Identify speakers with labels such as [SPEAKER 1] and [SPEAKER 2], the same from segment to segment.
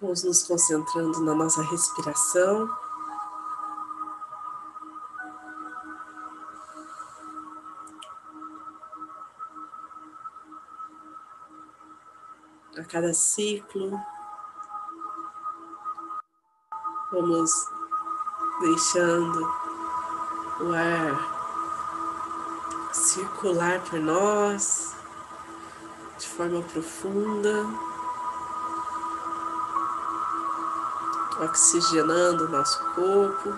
[SPEAKER 1] Vamos nos concentrando na nossa respiração. A cada ciclo, vamos deixando o ar circular por nós de forma profunda. Oxigenando o nosso corpo.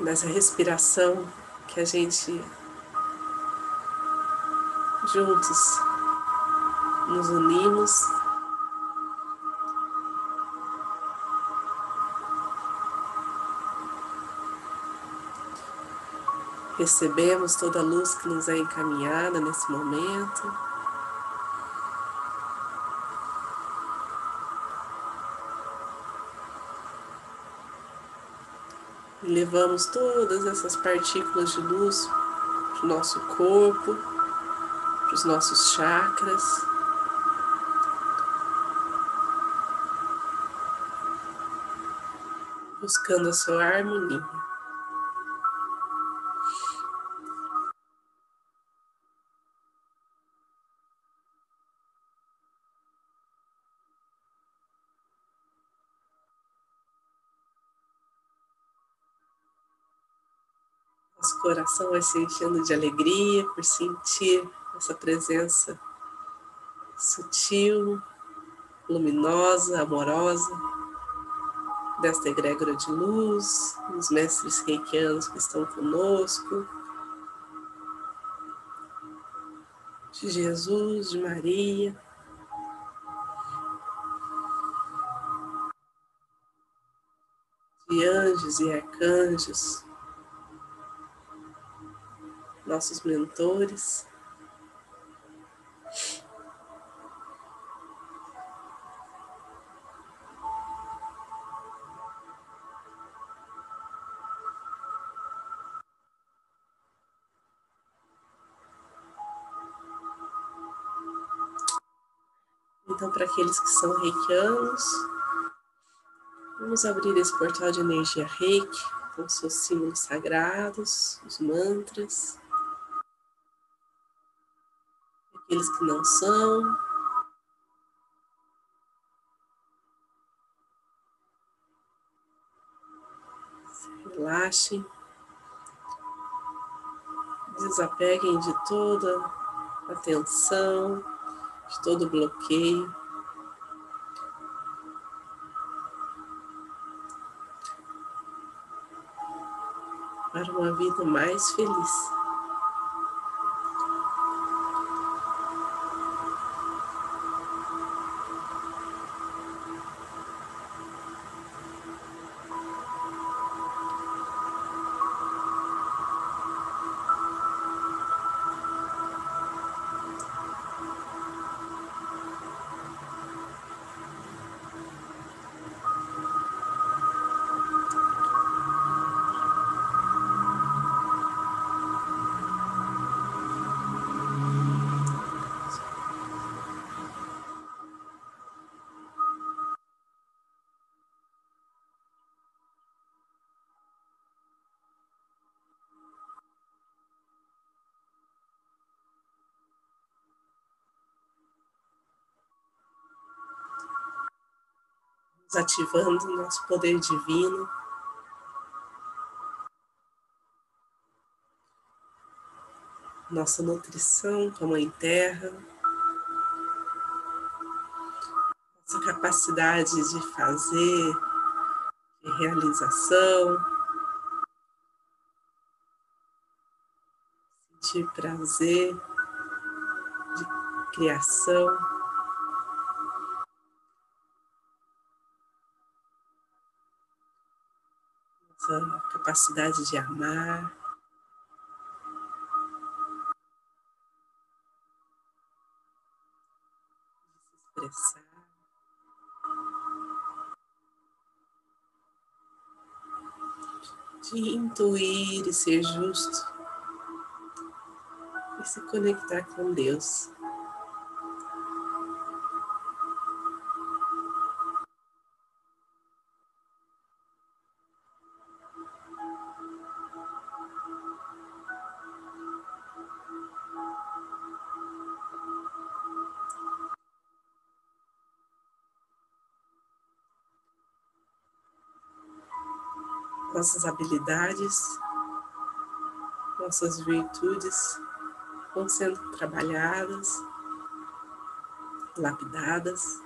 [SPEAKER 1] Nessa respiração que a gente juntos nos unimos Recebemos toda a luz que nos é encaminhada nesse momento. E levamos todas essas partículas de luz para o nosso corpo, para os nossos chakras. Buscando a sua harmonia. Coração vai se enchendo de alegria por sentir essa presença sutil, luminosa, amorosa desta egrégora de luz, os mestres reikianos que estão conosco, de Jesus, de Maria. De anjos e arcanjos, nossos mentores. Então, para aqueles que são reikianos, vamos abrir esse portal de energia reiki com seus símbolos sagrados, os mantras. Aqueles que não são. Relaxem, desapeguem de toda a tensão, de todo o bloqueio. Para uma vida mais feliz. Ativando nosso poder divino. Nossa nutrição com a Mãe Terra, nossa capacidade de fazer, de realização, sentir prazer, de criação. nossa capacidade de amar. De. De intuir e ser justo e se conectar com Deus. Nossas habilidades, nossas virtudes vão sendo trabalhadas, lapidadas.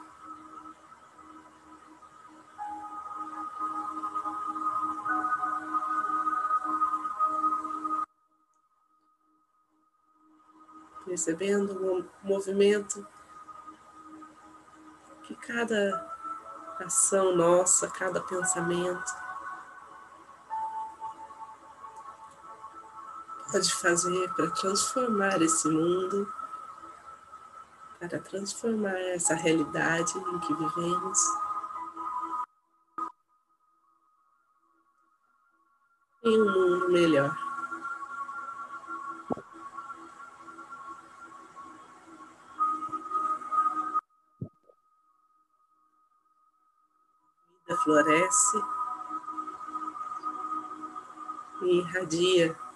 [SPEAKER 1] Percebendo o movimento que cada ação nossa, cada pensamento pode fazer para transformar esse mundo, para transformar essa realidade em que vivemos. Em um mundo melhor. A vida floresce e irradia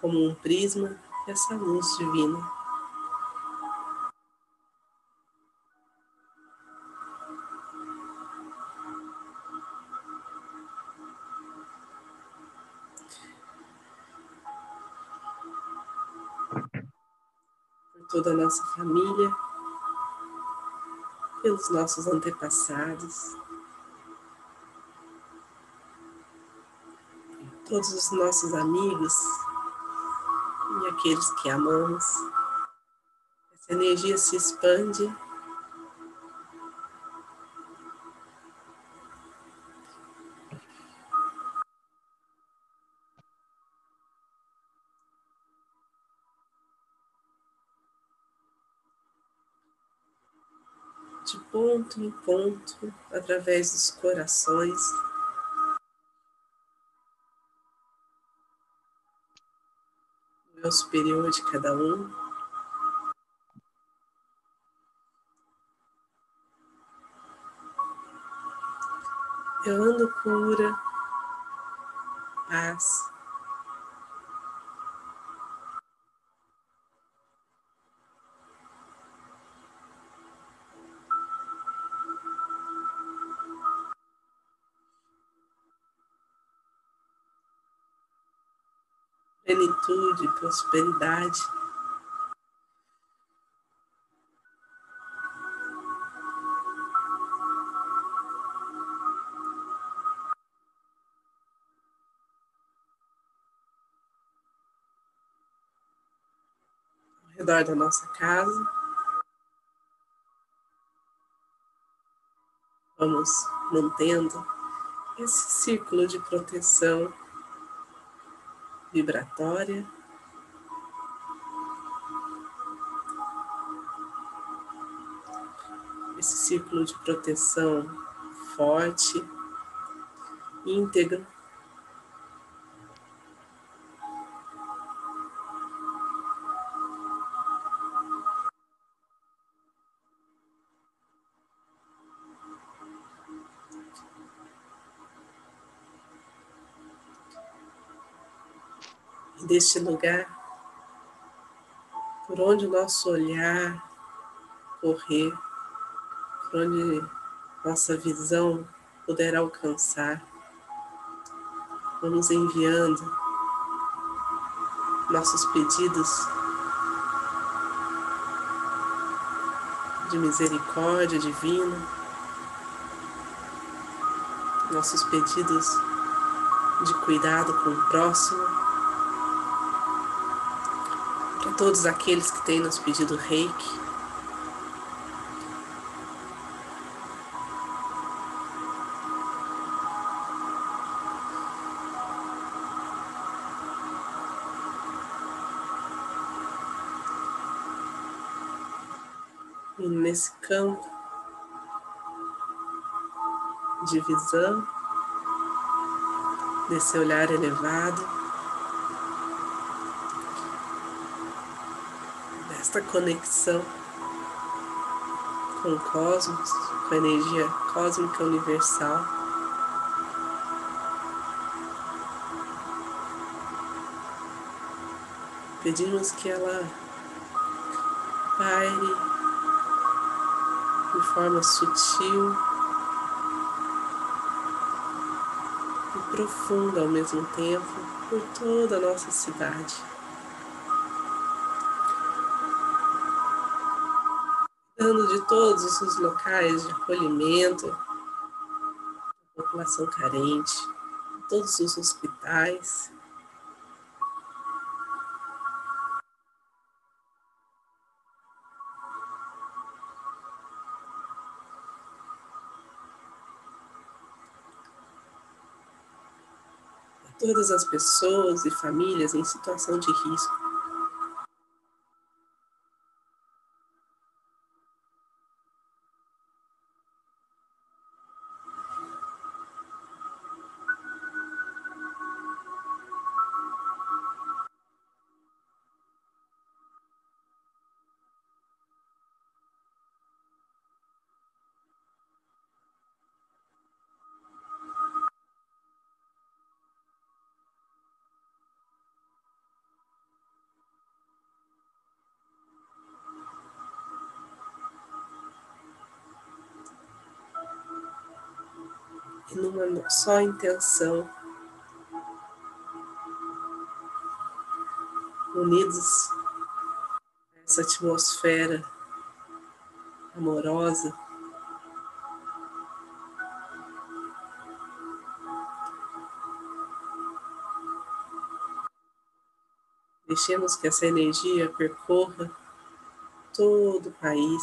[SPEAKER 1] como um prisma essa luz divina. Por toda a nossa família, pelos nossos antepassados, todos os nossos amigos, e aqueles que amamos. Essa energia se expande. De ponto em ponto, através dos corações. Superior de cada um. Eu ando cura, paz. Plenitude, prosperidade. Ao redor da nossa casa. Vamos mantendo esse círculo de proteção vibratória. Esse círculo de proteção forte, íntegro. Deste lugar, por onde o nosso olhar correr, por onde nossa visão puder alcançar, vamos enviando nossos pedidos de misericórdia divina, nossos pedidos de cuidado com o próximo. Todos aqueles que têm nos pedido reiki. E nesse campo de visão, desse olhar elevado, desta conexão com o cosmos, com a energia cósmica universal. Pedimos que ela paire de forma sutil e profunda ao mesmo tempo por toda a nossa cidade. Cuidando de todos os locais de acolhimento da população carente, todos os hospitais. todas as pessoas e famílias em situação de risco. Numa só intenção, unidos nessa atmosfera amorosa. Deixemos que essa energia percorra todo o país.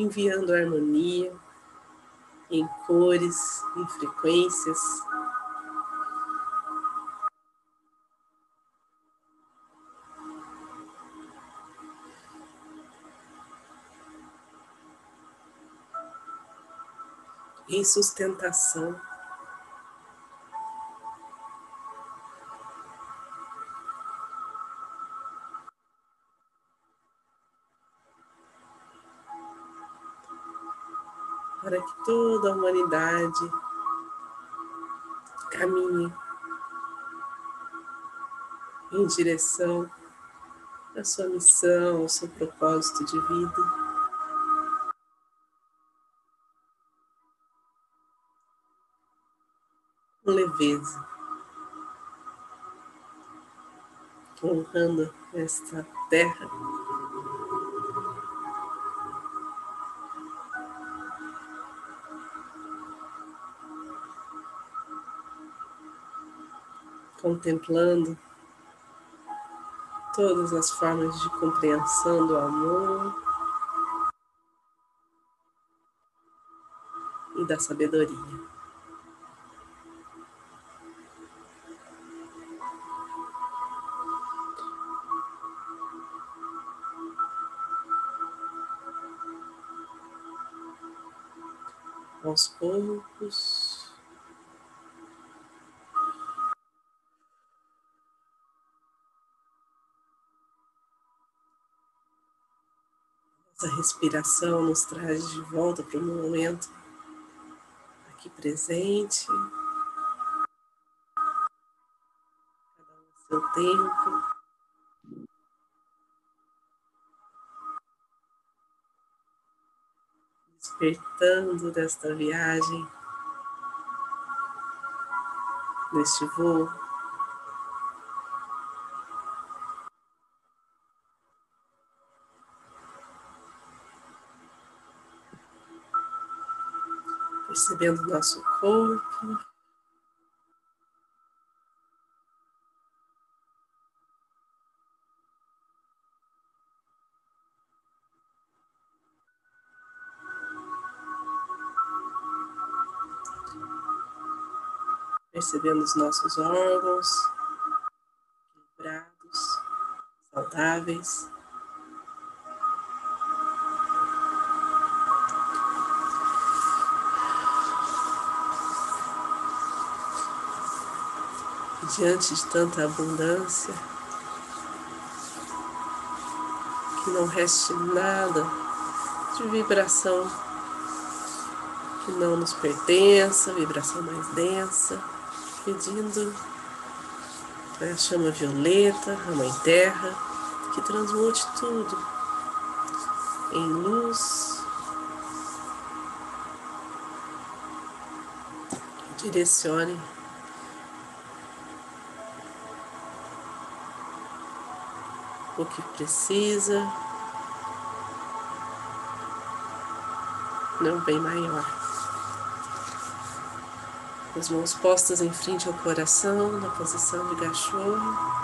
[SPEAKER 1] Enviando harmonia em cores, em frequências. Em sustentação. Que toda a humanidade caminhe em direção à sua missão, ao seu propósito de vida. Com leveza, honrando esta terra contemplando todas as formas de compreensão do amor e da sabedoria. Aos poucos, Essa respiração nos traz de volta para o momento aqui presente. Cada um seu tempo. Despertando desta viagem, deste voo. Percebendo o nosso corpo. Percebendo os nossos órgãos equilibrados, saudáveis. Diante de tanta abundância, que não reste nada de vibração que não nos pertença, vibração mais densa, pedindo a chama violeta, a Mãe Terra, que transmute tudo em luz, direcione o que precisa, não bem maior. As mãos postas em frente ao coração, na posição de cachorro.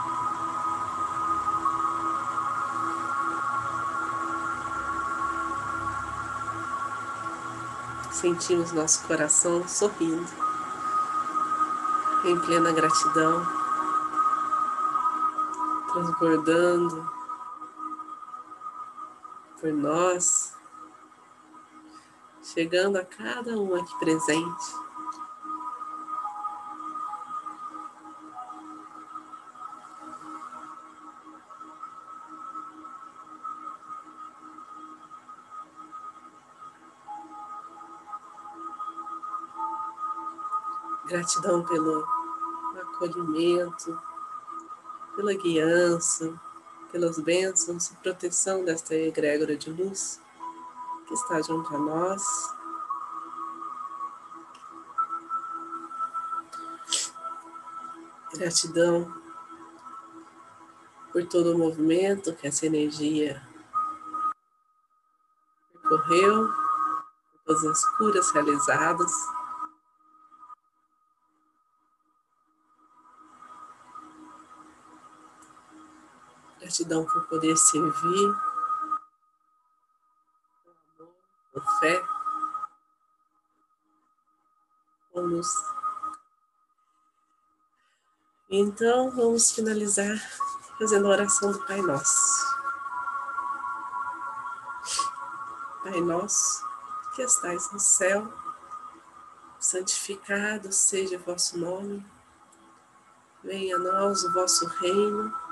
[SPEAKER 1] Sentimos nosso coração sorrindo, em plena gratidão transbordando por nós, chegando a cada um aqui presente. Gratidão pelo acolhimento, pela guiança, pelas bênçãos e proteção desta egrégora de luz que está junto a nós. Gratidão por todo o movimento que essa energia percorreu, todas as curas realizadas. Gratidão por poder servir, com amor, com fé, com luz. Então, vamos finalizar fazendo a oração do Pai Nosso. Pai Nosso, que estais no céu, santificado seja o vosso nome, venha a nós o vosso reino